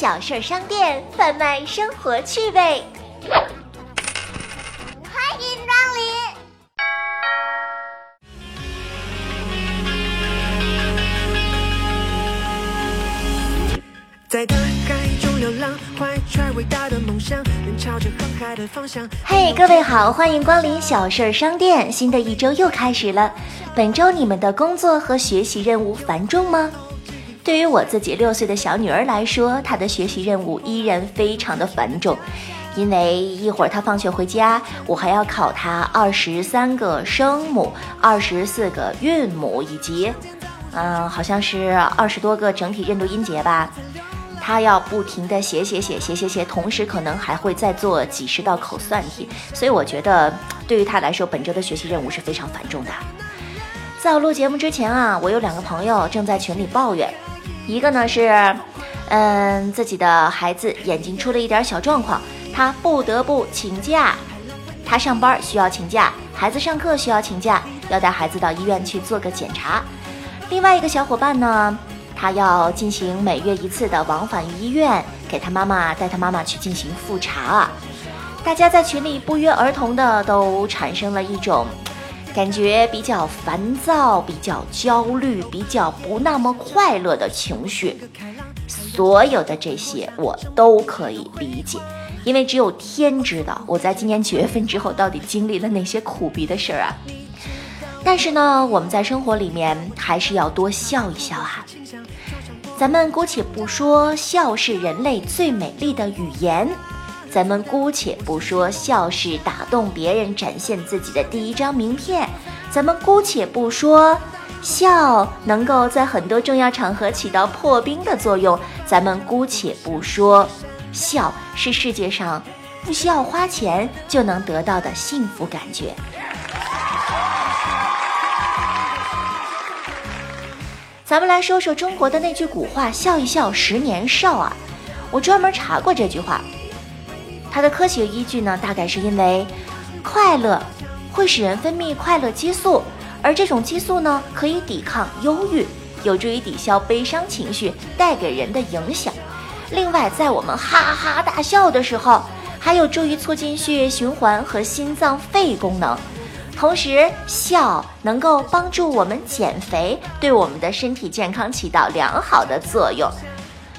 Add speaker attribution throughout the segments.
Speaker 1: 小事商店，贩卖生活趣味。欢迎光临！在大海中流浪，怀揣伟大的梦想，人朝着航海的方向。嘿，各位好，欢迎光临小事商店。新的一周又开始了，本周你们的工作和学习任务繁重吗？对于我自己六岁的小女儿来说，她的学习任务依然非常的繁重，因为一会儿她放学回家，我还要考她二十三个声母、二十四个韵母，以及，嗯，好像是二十多个整体认读音节吧。她要不停的写写写写写写，同时可能还会再做几十道口算题，所以我觉得对于她来说，本周的学习任务是非常繁重的。在我录节目之前啊，我有两个朋友正在群里抱怨。一个呢是，嗯，自己的孩子眼睛出了一点小状况，他不得不请假。他上班需要请假，孩子上课需要请假，要带孩子到医院去做个检查。另外一个小伙伴呢，他要进行每月一次的往返于医院，给他妈妈带他妈妈去进行复查。大家在群里不约而同的都产生了一种。感觉比较烦躁，比较焦虑，比较不那么快乐的情绪，所有的这些我都可以理解，因为只有天知道我在今年九月份之后到底经历了哪些苦逼的事儿啊！但是呢，我们在生活里面还是要多笑一笑啊！咱们姑且不说笑是人类最美丽的语言。咱们姑且不说笑是打动别人、展现自己的第一张名片，咱们姑且不说笑能够在很多重要场合起到破冰的作用，咱们姑且不说笑是世界上不需要花钱就能得到的幸福感觉。咱们来说说中国的那句古话：“笑一笑，十年少。”啊，我专门查过这句话。它的科学依据呢，大概是因为快乐会使人分泌快乐激素，而这种激素呢，可以抵抗忧郁，有助于抵消悲伤情绪带给人的影响。另外，在我们哈哈大笑的时候，还有助于促进血液循环和心脏肺功能。同时，笑能够帮助我们减肥，对我们的身体健康起到良好的作用。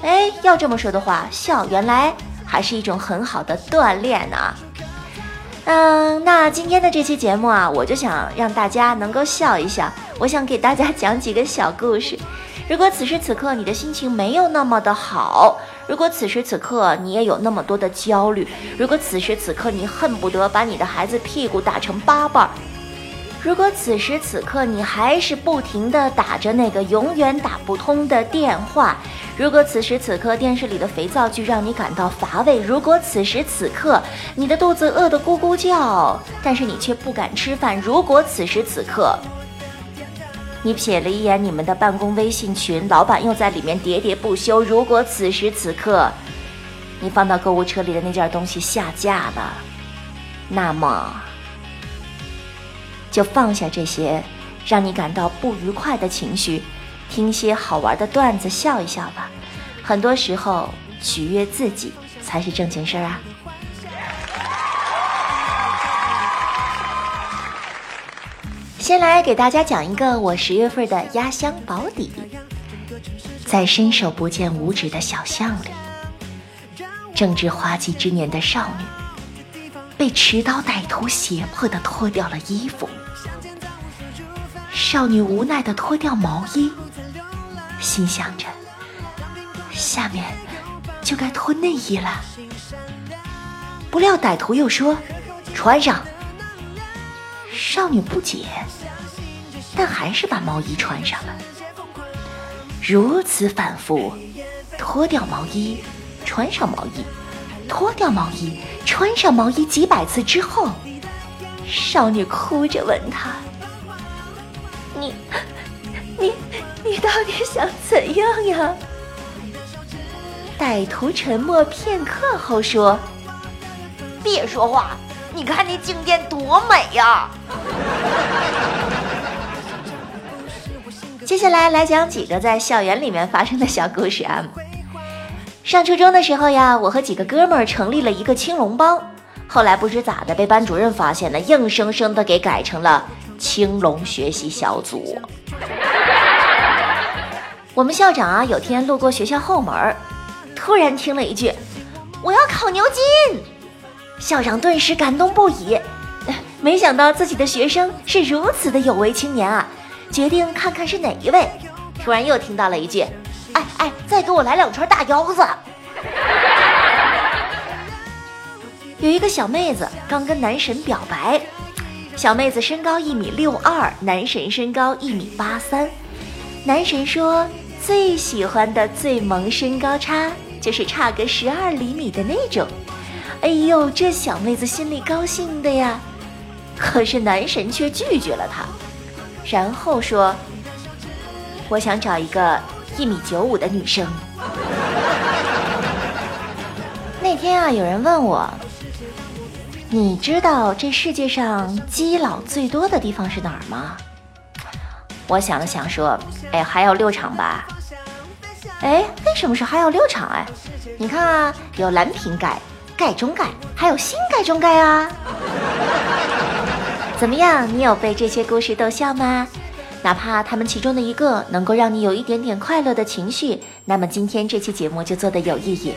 Speaker 1: 哎，要这么说的话，笑原来。还是一种很好的锻炼呢。嗯，那今天的这期节目啊，我就想让大家能够笑一笑。我想给大家讲几个小故事。如果此时此刻你的心情没有那么的好，如果此时此刻你也有那么多的焦虑，如果此时此刻你恨不得把你的孩子屁股打成八瓣儿，如果此时此刻你还是不停的打着那个永远打不通的电话。如果此时此刻电视里的肥皂剧让你感到乏味，如果此时此刻你的肚子饿得咕咕叫，但是你却不敢吃饭，如果此时此刻你瞥了一眼你们的办公微信群，老板又在里面喋喋不休，如果此时此刻你放到购物车里的那件东西下架了，那么就放下这些让你感到不愉快的情绪。听些好玩的段子，笑一笑吧。很多时候，取悦自己才是正经事儿啊。先来给大家讲一个我十月份的压箱宝底。在伸手不见五指的小巷里，正值花季之年的少女，被持刀歹徒胁迫的脱掉了衣服。少女无奈的脱掉毛衣。心想着，下面就该脱内衣了。不料歹徒又说：“穿上。”少女不解，但还是把毛衣穿上了。如此反复，脱掉毛衣，穿上毛衣，脱掉毛衣，穿上毛衣几百次之后，少女哭着问他：“你，你？”你到底想怎样呀？歹徒沉默片刻后说：“
Speaker 2: 别说话，你看那静电多美呀！”
Speaker 1: 接下来来讲几个在校园里面发生的小故事啊。上初中的时候呀，我和几个哥们儿成立了一个青龙帮，后来不知咋的被班主任发现了，硬生生的给改成了青龙学习小组。我们校长啊，有天路过学校后门，突然听了一句：“我要考牛津。”校长顿时感动不已，没想到自己的学生是如此的有为青年啊，决定看看是哪一位。突然又听到了一句。哎哎，再给我来两串大腰子。有一个小妹子刚跟男神表白，小妹子身高一米六二，男神身高一米八三。男神说最喜欢的最萌身高差就是差个十二厘米的那种。哎呦，这小妹子心里高兴的呀。可是男神却拒绝了她，然后说：“我想找一个。”一米九五的女生。那天啊，有人问我：“你知道这世界上基佬最多的地方是哪儿吗？”我想了想说：“哎，还有六场吧。”哎，为什么是还有六场？哎，你看啊，有蓝瓶盖、盖中盖，还有新盖中盖啊。怎么样？你有被这些故事逗笑吗？哪怕他们其中的一个能够让你有一点点快乐的情绪，那么今天这期节目就做得有意义。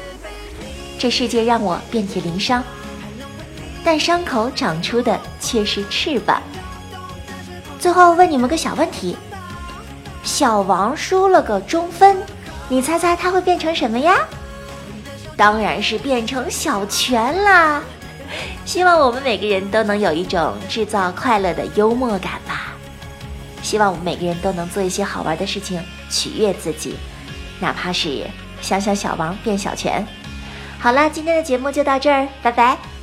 Speaker 1: 这世界让我遍体鳞伤，但伤口长出的却是翅膀。最后问你们个小问题：小王输了个中分，你猜猜他会变成什么呀？当然是变成小泉啦！希望我们每个人都能有一种制造快乐的幽默感吧。希望我们每个人都能做一些好玩的事情，取悦自己，哪怕是想想小王变小泉。好了，今天的节目就到这儿，拜拜。